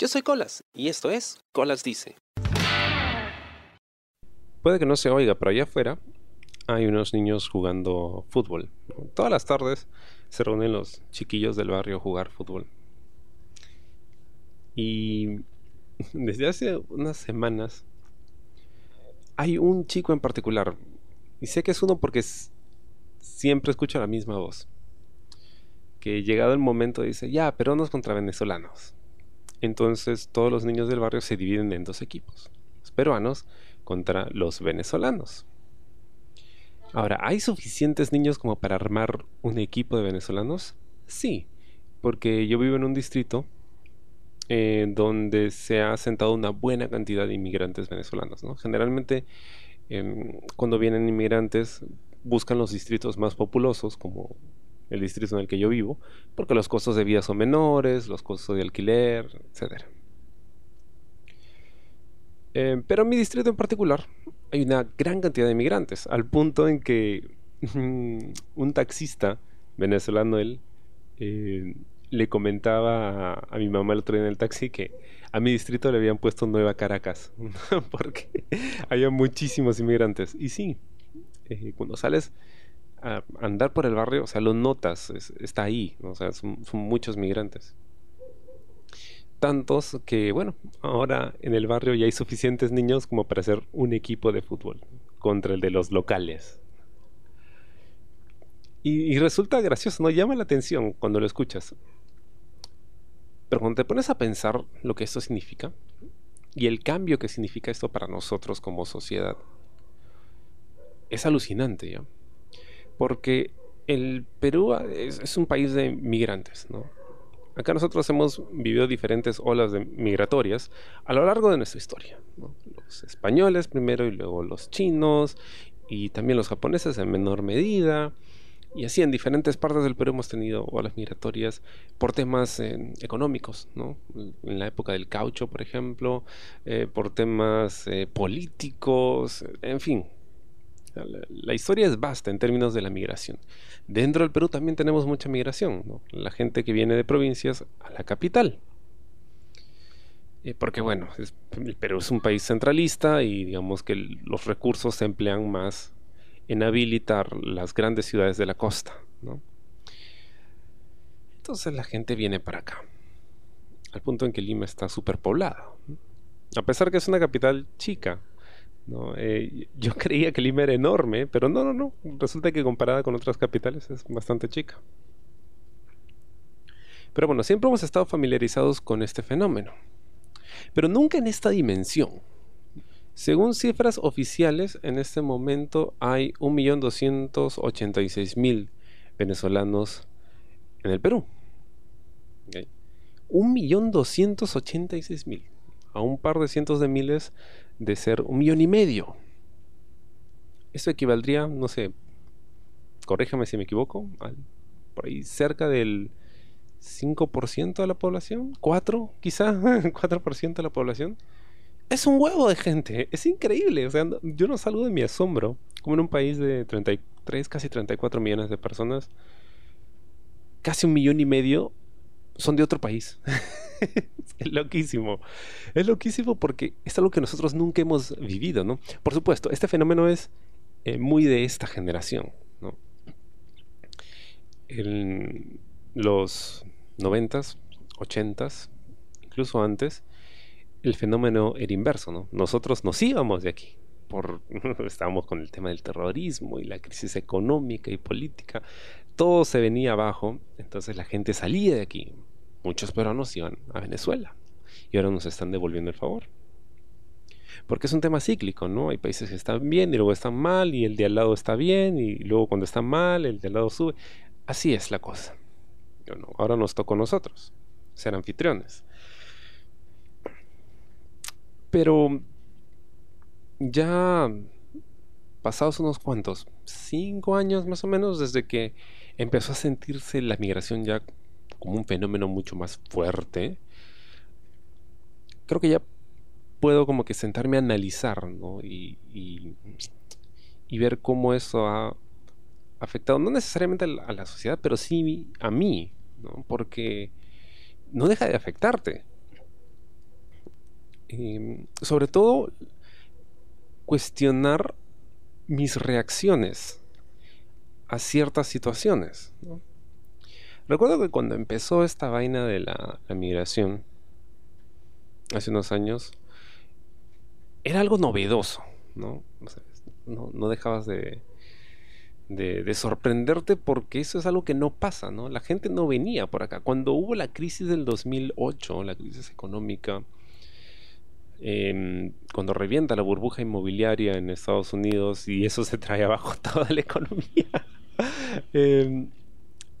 Yo soy Colas y esto es Colas Dice. Puede que no se oiga, pero allá afuera hay unos niños jugando fútbol. Todas las tardes se reúnen los chiquillos del barrio a jugar fútbol. Y desde hace unas semanas hay un chico en particular. Y sé que es uno porque siempre escucho la misma voz. Que llegado el momento dice, ya, peruanos contra venezolanos. Entonces todos los niños del barrio se dividen en dos equipos. Los peruanos contra los venezolanos. Ahora, ¿hay suficientes niños como para armar un equipo de venezolanos? Sí, porque yo vivo en un distrito eh, donde se ha sentado una buena cantidad de inmigrantes venezolanos. Generalmente, em, cuando vienen inmigrantes, buscan los distritos más populosos, como el distrito en el que yo vivo, porque los costos de vida son menores, los costos de alquiler, etc. Eh, pero en mi distrito en particular hay una gran cantidad de inmigrantes, al punto en que un taxista venezolano, él, eh, le comentaba a, mi mamá el otro día en el taxi que a mi distrito le habían puesto Nueva Caracas, porque había muchísimos inmigrantes. Y sí, eh, cuando sales andar por el barrio, o sea, lo notas, está ahí, o sea, son, muchos migrantes. Tantos que, bueno, ahora en el barrio ya hay suficientes niños como para hacer un equipo de fútbol contra el de los locales. Y, resulta gracioso, ¿no? Llama la atención cuando lo escuchas. Pero cuando te pones a pensar lo que esto significa y el cambio que significa esto para nosotros como sociedad, es alucinante, ¿ya? Porque el Perú es, un país de migrantes, ¿no? Acá nosotros hemos vivido diferentes olas migratorias a lo largo de nuestra historia. Los españoles primero y luego los chinos y también los japoneses en menor medida. Y así en diferentes partes del Perú hemos tenido olas migratorias por temas eh, económicos, ¿no? En la época del caucho, por ejemplo, eh, por temas eh, políticos, en fin, la, historia es vasta en términos de la migración. Dentro del Perú también tenemos mucha migración, la gente que viene de provincias a la capital. Eh, porque bueno, el Perú es un país centralista y digamos que los recursos se emplean más en habilitar las grandes ciudades de la costa. Entonces la gente viene para acá, al punto en que Lima está superpoblada. A pesar que es una capital chica, ¿no? Eh, yo creía que Lima era enorme, pero no, no, no. Resulta que comparada con otras capitales es bastante chica. Pero bueno, siempre hemos estado familiarizados con este fenómeno. Pero nunca en esta dimensión. Según cifras oficiales, en este momento hay 1.286.000 venezolanos en el Perú. ¿Okay? 1.286.000. A un par de cientos de miles de ser un millón y medio. Eso equivaldría, no sé, corríjame si me equivoco, por ahí cerca del 5% de la población, 4 quizá, 4% de la población. Es un huevo de gente, es increíble. O sea, yo no salgo de mi asombro, como en un país de 33, casi 34 millones de personas, casi un millón y medio son de otro país. es loquísimo. Es loquísimo porque es algo que nosotros nunca hemos vivido, ¿no? Por supuesto, este fenómeno es eh, muy de esta generación, ¿no? En los noventas, ochentas, incluso antes, el fenómeno era inverso, ¿no? Nosotros nos íbamos de aquí. Por, estábamos con el tema del terrorismo y la crisis económica y política, todo se venía abajo, entonces la gente salía de aquí, muchos peruanos iban a Venezuela y ahora nos están devolviendo el favor. Porque es un tema cíclico, ¿no? Hay países que están bien y luego están mal y el de al lado está bien y luego cuando está mal el de al lado sube. Así es la cosa. Ahora nos tocó a nosotros ser anfitriones. Pero ya pasados unos cuantos, cinco años más o menos desde que empezó a sentirse la migración ya como un fenómeno mucho más fuerte, creo que ya puedo como que sentarme a analizar, ¿no? Y, y, ver cómo eso ha afectado, no necesariamente a la, sociedad, pero sí a mí, ¿no? Porque no deja de afectarte. em, sobre todo cuestionar mis reacciones a ciertas situaciones. Recuerdo que cuando empezó esta vaina de la, migración, hace unos años, era algo novedoso, ¿no? no, dejabas de, de, sorprenderte porque eso es algo que no pasa, ¿no? La gente no venía por acá. Cuando hubo la crisis del 2008, la crisis económica, em, cuando revienta la burbuja inmobiliaria en Estados Unidos y eso se trae abajo toda la economía, em,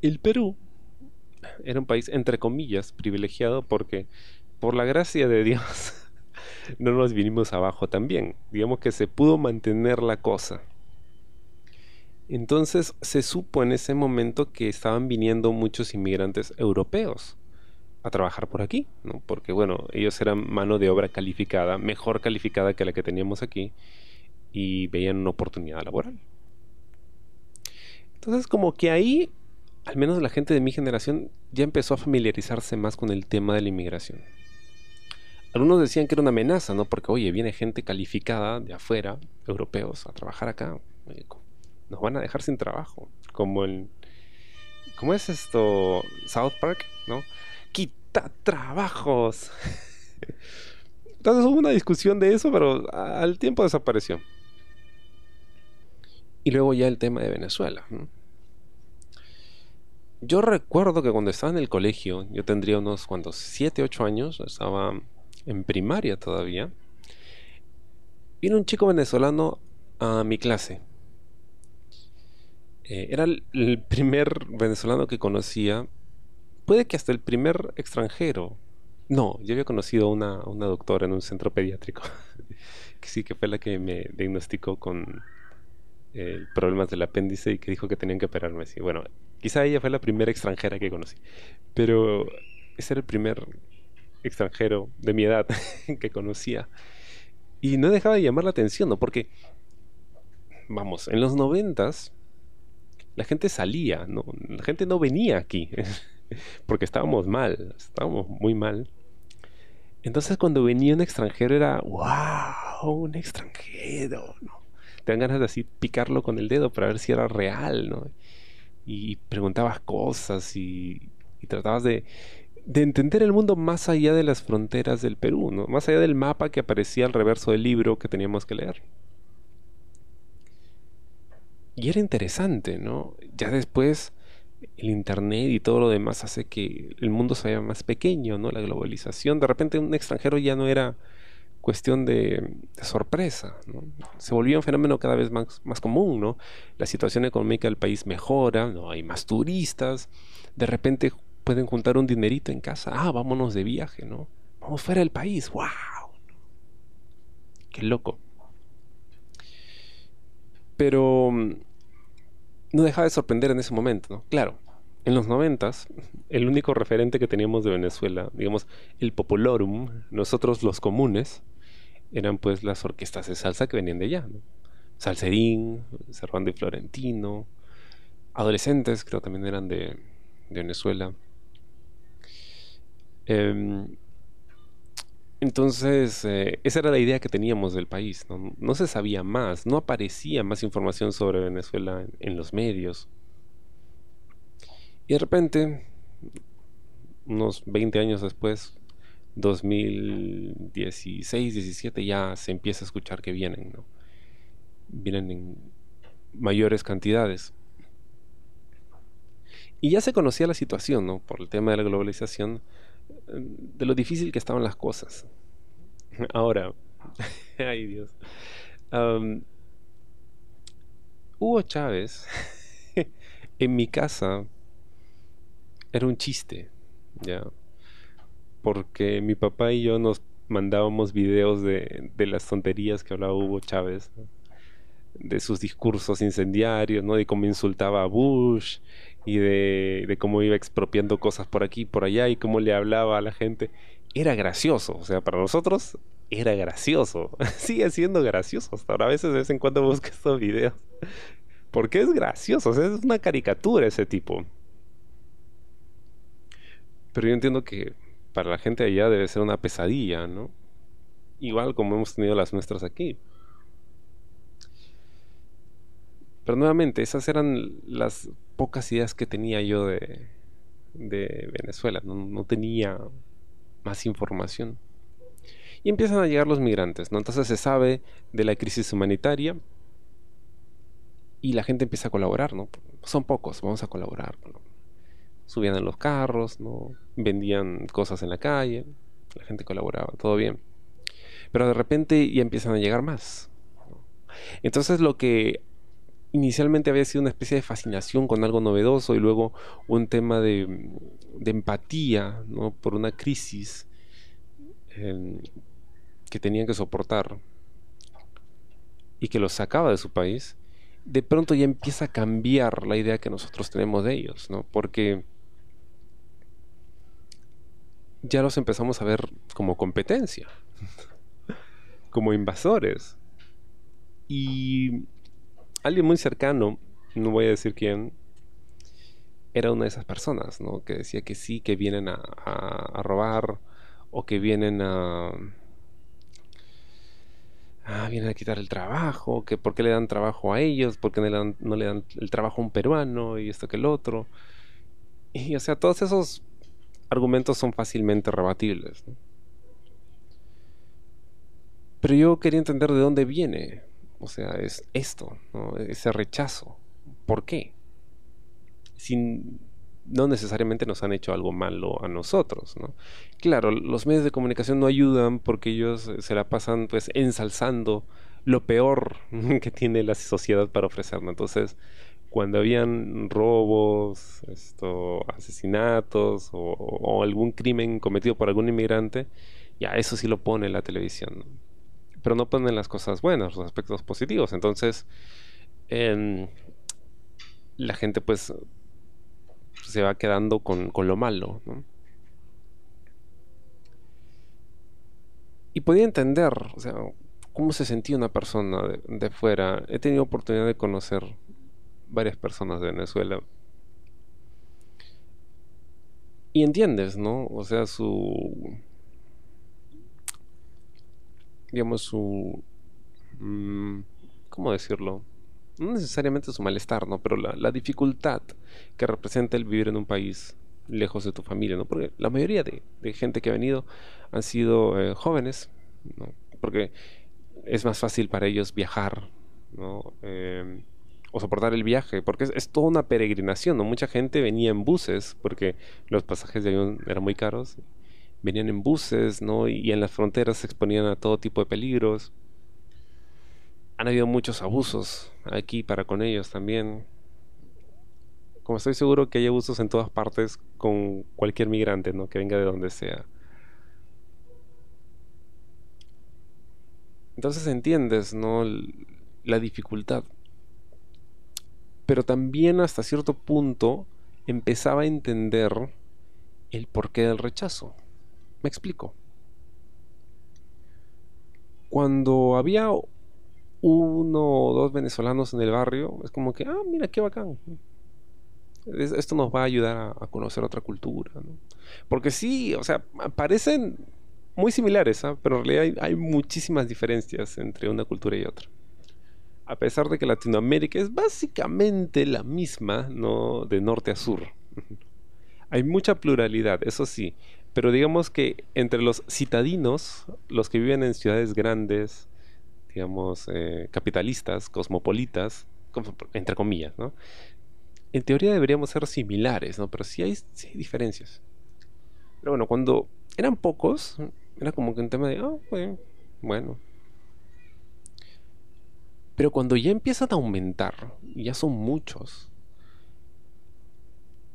el Perú era un país, entre comillas, privilegiado porque, por la gracia de Dios, no nos vinimos abajo también. Digamos que se pudo mantener la cosa. Entonces se supo en ese momento que estaban viniendo muchos inmigrantes europeos a trabajar por aquí, ¿no? porque bueno, ellos eran mano de obra calificada, mejor calificada que la que teníamos aquí, y veían una oportunidad laboral. Entonces como que ahí, al menos la gente de mi generación, ya empezó a familiarizarse más con el tema de la inmigración. Algunos decían que era una amenaza, ¿no? Porque, oye, viene gente calificada de afuera, europeos, a trabajar acá. Nos van a dejar sin trabajo. Como el... ¿Cómo es esto? South Park, ¿no? Quita trabajos. Entonces hubo una discusión de eso, pero al tiempo desapareció. Y luego ya el tema de Venezuela. Yo recuerdo que cuando estaba en el colegio, yo tendría unos cuantos, 7, 8 años, estaba en primaria todavía, vino un chico venezolano a mi clase. Eh, era el, primer venezolano que conocía, puede que hasta el primer extranjero. No, yo había conocido a una, una doctora en un centro pediátrico, que sí que fue la que me diagnosticó con eh, problemas del apéndice y que dijo que tenían que operarme. así. Bueno, quizá ella fue la primera extranjera que conocí, pero ese era el primer extranjero de mi edad que conocía. Y no dejaba de llamar la atención, ¿no? Porque, vamos, en los noventas la gente salía, ¿no? La gente no venía aquí, porque estábamos mal, estábamos muy mal. Entonces cuando venía un extranjero era, wow, un extranjero, ¿no? Te ganas de así picarlo con el dedo para ver si era real, ¿no? Y preguntabas cosas y, y tratabas de, de entender el mundo más allá de las fronteras del Perú, ¿no? más allá del mapa que aparecía al reverso del libro que teníamos que leer. Y era interesante, ¿no? Ya después el internet y todo lo demás hace que el mundo se vea más pequeño, ¿no? La globalización, de repente un extranjero ya no era cuestión de, sorpresa. Se volvió un fenómeno cada vez más, más común, ¿no? La situación económica del país mejora, ¿no? Hay más turistas, de repente pueden juntar un dinerito en casa. Ah, vámonos de viaje, ¿no? Vamos fuera del país. ¡Wow! Qué loco. Pero mm, no dejaba de sorprender en ese momento, ¿no? Claro, en los noventas, el único referente que teníamos de Venezuela, digamos, el Popolorum, nosotros los comunes, eran pues las orquestas de salsa que venían de allá, ¿no? Salserín, Cervando y Florentino, adolescentes creo también eran de, de Venezuela. Em, entonces, eh, esa era la idea que teníamos del país. ¿no? se sabía más, no aparecía más información sobre Venezuela en, los medios. Y de repente, unos 20 años después, 2016, 17, ya se empieza a escuchar que vienen, ¿no? Vienen en mayores cantidades. Y ya se conocía la situación, ¿no? Por el tema de la globalización de lo difícil que estaban las cosas. Ahora, ay Dios. Hugo Chávez, en mi casa, era un chiste, ¿ya? Porque mi papá y yo nos mandábamos videos de, de las tonterías que hablaba Hugo Chávez, de sus discursos incendiarios, ¿no? De cómo insultaba a Bush y de, cómo iba expropiando cosas por aquí y por allá y cómo le hablaba a la gente. Era gracioso, o sea, para nosotros era gracioso. Sigue siendo gracioso. Hasta ahora a veces de vez en cuando busco estos videos. Porque es gracioso, es una caricatura ese tipo. Pero yo entiendo que para la gente allá debe ser una pesadilla, ¿no? igual como hemos tenido las nuestras aquí. Pero nuevamente, esas eran las pocas ideas que tenía yo de, Venezuela. No, tenía más información. Y empiezan a llegar los migrantes, ¿no? Entonces se sabe de la crisis humanitaria y la gente empieza a colaborar, ¿no? Son pocos, vamos a colaborar. Subían en los carros, ¿no? Vendían cosas en la calle, la gente colaboraba, todo bien. Pero de repente ya empiezan a llegar más. Entonces lo que inicialmente había sido una especie de fascinación con algo novedoso y luego un tema de, empatía por una crisis em, que tenían que soportar y que los sacaba de su país, de pronto ya empieza a cambiar la idea que nosotros tenemos de ellos, ¿no? Porque ya los empezamos a ver como competencia, como invasores. Y alguien muy cercano, no voy a decir quién, era una de esas personas, ¿no? Que decía que sí, que vienen a, robar o que vienen a... Ah, vienen a quitar el trabajo, que por qué le dan trabajo a ellos, por qué no le dan, no le dan el trabajo a un peruano y esto que el otro. Y o sea, todos esos argumentos son fácilmente rebatibles. Pero yo quería entender de dónde viene o sea, es esto, ese rechazo. ¿Por qué? Sin, no necesariamente nos han hecho algo malo a nosotros, ¿no? Claro, los medios de comunicación no ayudan porque ellos se la pasan pues ensalzando lo peor que tiene la sociedad para ofrecernos. Entonces, cuando habían robos, esto, asesinatos o, algún crimen cometido por algún inmigrante, ya eso sí lo pone la televisión pero no ponen las cosas buenas, los aspectos positivos. Entonces, la gente pues se va quedando con, lo malo. Y podía entender, o sea, cómo se sentía una persona de fuera. He tenido oportunidad de conocer varias personas de Venezuela. Y entiendes, ¿no? O sea, su digamos, su... Mm, ¿Cómo decirlo? No necesariamente su malestar, ¿no? Pero la, dificultad que representa el vivir en un país lejos de tu familia, ¿no? Porque la mayoría de, gente que ha venido han sido eh, jóvenes, ¿no? Porque es más fácil para ellos viajar, ¿no? Em, o soportar el viaje, porque es, toda una peregrinación, ¿no? Mucha gente venía en buses, porque los pasajes de avión eran muy caros, venían en buses, ¿no? Y en las fronteras se exponían a todo tipo de peligros. Han habido muchos abusos aquí para con ellos también. Como estoy seguro que hay abusos en todas partes con cualquier migrante, ¿no? Que venga de donde sea. Entonces entiendes, ¿no? La dificultad. Pero también hasta cierto punto empezaba a entender el porqué del rechazo. Me explico. Cuando había uno o dos venezolanos en el barrio, es como que, ah, mira qué bacán. esto nos va a ayudar a, conocer otra cultura. Porque sí, o sea, parecen muy similares, ¿ah? pero en realidad hay, hay, muchísimas diferencias entre una cultura y otra. A pesar de que Latinoamérica es básicamente la misma, ¿no? De norte a sur. hay mucha pluralidad, eso sí, pero digamos que entre los citadinos, los que viven en ciudades grandes, digamos, eh, capitalistas, cosmopolitas, entre comillas, ¿no? En teoría deberíamos ser similares, ¿no? Pero sí hay, diferencias. Pero bueno, cuando eran pocos, era como que un tema de, oh, bueno. Pero cuando ya empiezan a aumentar, y ya son muchos,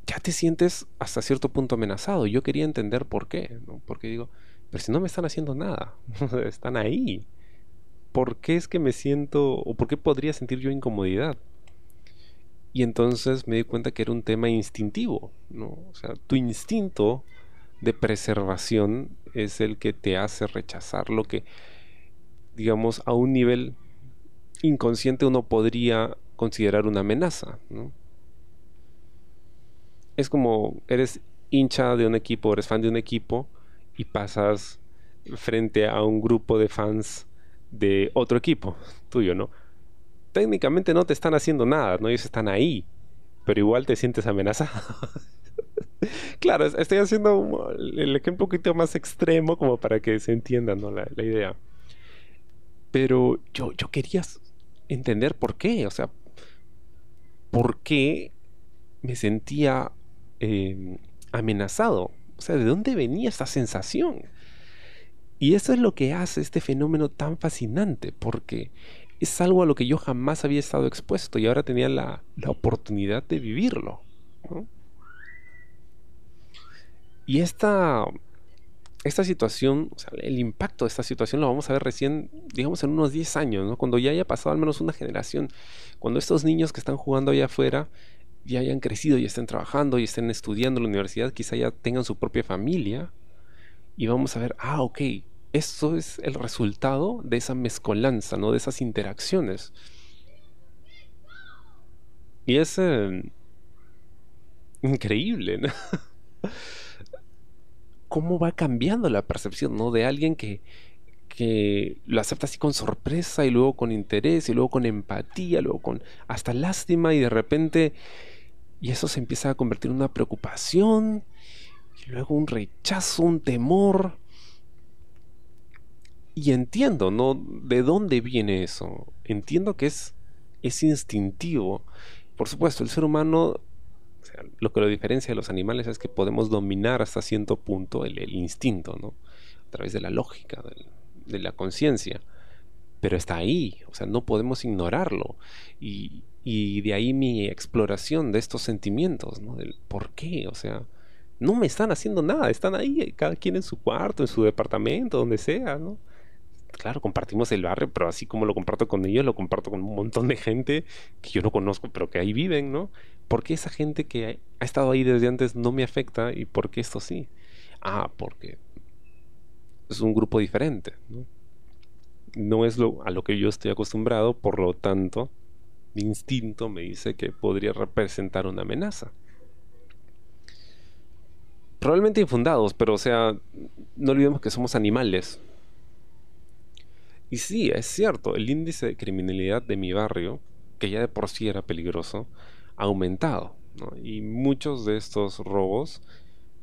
ya te sientes hasta cierto punto amenazado. Yo quería entender por qué, porque digo, pero si no me están haciendo nada, están ahí. ¿Por qué es que me siento, o por qué podría sentir yo incomodidad? Y entonces me di cuenta que era un tema instintivo, ¿no? O sea, tu instinto de preservación es el que te hace rechazar lo que, digamos, a un nivel inconsciente uno podría considerar una amenaza, ¿no? es como eres hincha de un equipo, eres fan de un equipo y pasas frente a un grupo de fans de otro equipo tuyo, ¿no? Técnicamente no te están haciendo nada, ¿no? Ellos están ahí, pero igual te sientes amenazado. claro, estoy haciendo el ejemplo un poquito más extremo como para que se entienda ¿no? la, idea. Pero yo, yo quería entender por qué, o sea, por qué me sentía em, amenazado. O sea, ¿de dónde venía esta sensación? Y eso es lo que hace este fenómeno tan fascinante, porque es algo a lo que yo jamás había estado expuesto y ahora tenía la, oportunidad de vivirlo. Y esta, esta situación, o sea, el impacto de esta situación lo vamos a ver recién, digamos, en unos 10 años, ¿no? cuando ya haya pasado al menos una generación, cuando estos niños que están jugando allá afuera ya hayan crecido y estén trabajando y estén estudiando en la universidad, quizá ya tengan su propia familia, y vamos a ver, ah, ok, eso es el resultado de esa mezcolanza, ¿no? De esas interacciones. Y es em, increíble, ¿no? Cómo va cambiando la percepción, ¿no? De alguien que, que lo acepta así con sorpresa y luego con interés y luego con empatía, luego con hasta lástima y de repente y eso se empieza a convertir en una preocupación y luego un rechazo, un temor. Y entiendo, ¿no? ¿De dónde viene eso? Entiendo que es, es instintivo. Por supuesto, el ser humano, lo que lo diferencia de los animales es que podemos dominar hasta cierto punto el, instinto, ¿no? A través de la lógica, de la conciencia. Pero está ahí, o sea, no podemos ignorarlo. Y, y de ahí mi exploración de estos sentimientos, ¿no? Del por qué, o sea, no me están haciendo nada, están ahí, cada quien en su cuarto, en su departamento, donde sea, ¿no? Claro, compartimos el barrio, pero así como lo comparto con ellos, lo comparto con un montón de gente que yo no conozco, pero que ahí viven, ¿no? ¿Por qué esa gente que ha estado ahí desde antes no me afecta y por qué esto sí? Ah, porque es un grupo diferente, ¿no? No es lo, a lo que yo estoy acostumbrado, por lo tanto, mi instinto me dice que podría representar una amenaza. Probablemente infundados, pero o sea, no olvidemos que somos animales. Y sí, es cierto, el índice de criminalidad de mi barrio, que ya de por sí era peligroso, aumentado. Y muchos de estos robos.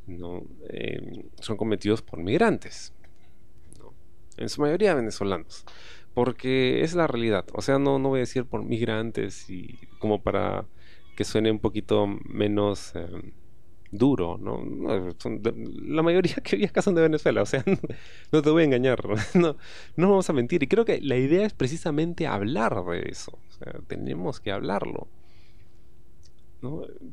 Em, son cometidos por migrantes. En su mayoría venezolanos porque es la realidad. O sea, no, no voy a decir por migrantes y como para que suene un poquito menos em, duro, ¿no? la mayoría que vi acá son de Venezuela, o sea, no, te voy a engañar, no, no vamos a mentir. Y creo que la idea es precisamente hablar de eso, tenemos que hablarlo.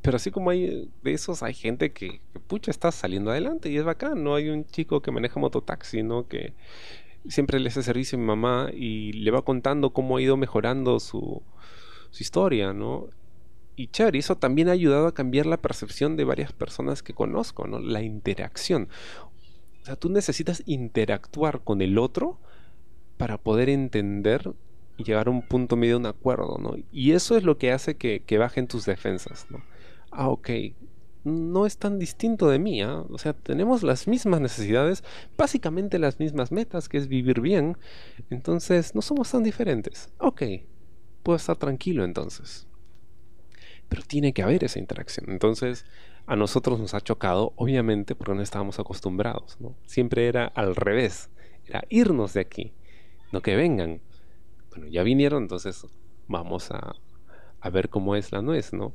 Pero así como hay de esos, hay gente que, que, pucha, está saliendo adelante y es bacán, ¿no? Hay un chico que maneja mototaxi, ¿no? Que siempre le hace servicio a mi mamá y le va contando cómo ha ido mejorando su, historia, ¿no? Y chévere, eso también ha ayudado a cambiar la percepción de varias personas que conozco, ¿no? La interacción. O sea, tú necesitas interactuar con el otro para poder entender y llegar a un punto medio un acuerdo, ¿no? Y eso es lo que hace que, que bajen tus defensas, ¿no? Ah, ok, no es tan distinto de mí. ¿ah? O sea, tenemos las mismas necesidades, básicamente las mismas metas, que es vivir bien. Entonces, no somos tan diferentes. Ok, puedo estar tranquilo entonces. Pero tiene que haber esa interacción. Entonces, a nosotros nos ha chocado, obviamente, porque no estábamos acostumbrados. ¿no? Siempre era al revés. Era irnos de aquí, no que vengan. Bueno, ya vinieron, entonces vamos a, a ver cómo es la nuez, ¿no?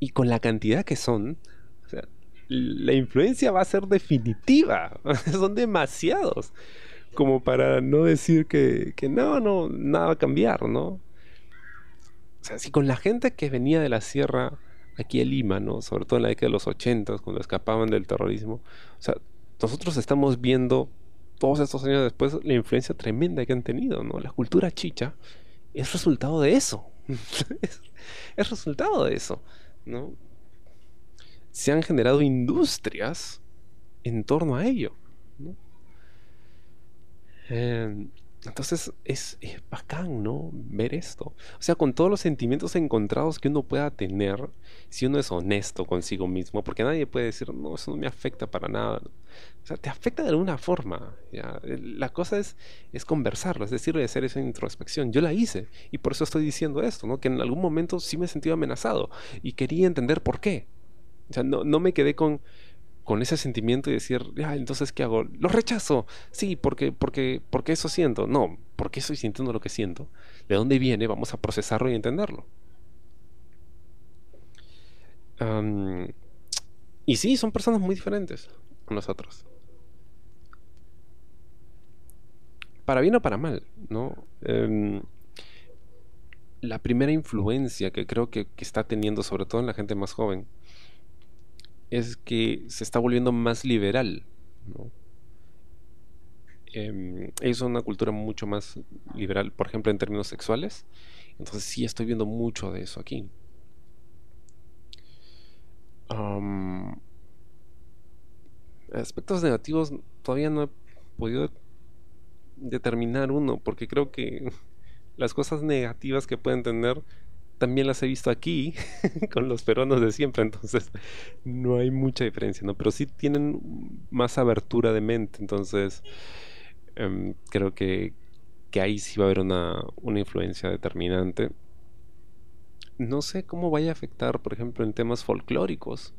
y con la cantidad que son, la influencia va a ser definitiva. son demasiados. Como para no decir que, que, no, no, nada va a cambiar, ¿no? O sea, si con la gente que venía de la sierra aquí a Lima, ¿no? Sobre todo en la década de los 80, cuando escapaban del terrorismo, o sea, nosotros estamos viendo todos estos años después la influencia tremenda que han tenido, ¿no? La cultura chicha es resultado de eso. es resultado de eso. ¿no? Se han generado industrias en torno a ello. Em, Entonces es, es, bacán, ¿no? Ver esto. O sea, con todos los sentimientos encontrados que uno pueda tener, si uno es honesto consigo mismo, porque nadie puede decir, no, eso no me afecta para nada. O sea, te afecta de alguna forma. ¿ya? La cosa es, es conversarlo, es decir, de hacer esa introspección. Yo la hice y por eso estoy diciendo esto, ¿no? Que en algún momento sí me he sentido amenazado y quería entender por qué. O sea, no, no me quedé con con ese sentimiento y decir, ya, entonces, ¿qué hago? Lo rechazo. Sí, porque, porque, porque eso siento. No, porque estoy sintiendo lo que siento. ¿De dónde viene? Vamos a procesarlo y entenderlo. y sí, son personas muy diferentes a nosotros. Para bien o para mal, ¿no? Em, la primera influencia que creo que, que está teniendo, sobre todo en la gente más joven, es que se está volviendo más liberal. Em, es una cultura mucho más liberal, por ejemplo, en términos sexuales. Entonces sí estoy viendo mucho de eso aquí. aspectos negativos todavía no he podido determinar uno, porque creo que las cosas negativas que pueden tener también las he visto aquí con los peruanos de siempre, entonces no hay mucha diferencia, ¿no? Pero sí tienen más abertura de mente, entonces em, creo que, que, ahí sí va a haber una, una, influencia determinante. No sé cómo vaya a afectar, por ejemplo, en temas folclóricos.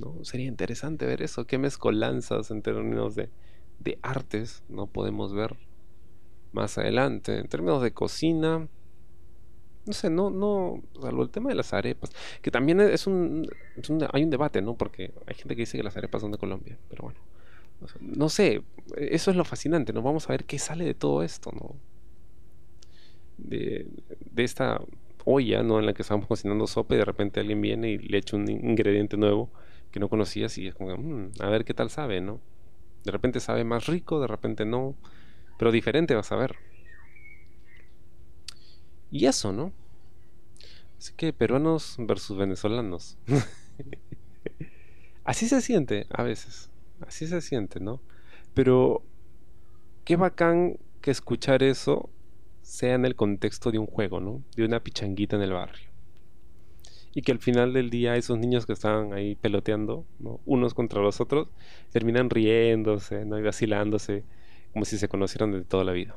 ¿no? Sería interesante ver eso, qué mezcolanzas en términos de, de artes no podemos ver más adelante. En términos de cocina, no sé, no, no, salvo el tema de las arepas, que también es un, hay un debate, ¿no? Porque hay gente que dice que las arepas son de Colombia, pero bueno, no sé, eso es lo fascinante, ¿no? Vamos a ver qué sale de todo esto, ¿no? De, de esta olla, ¿no? En la que estamos cocinando sopa y de repente alguien viene y le echa un ingrediente nuevo que no conocías y es como, mmm, a ver qué tal sabe, ¿no? De repente sabe más rico, de repente no, pero diferente vas a ver. Y eso, ¿no? Así que peruanos versus venezolanos. Así se siente a veces. Así se siente, ¿no? Pero qué bacán que escuchar eso sea en el contexto de un juego, ¿no? De una pichanguita en el barrio. Y que al final del día esos niños que estaban ahí peloteando, ¿no? unos contra los otros, terminan riéndose, y vacilándose, como si se conocieran de toda la vida.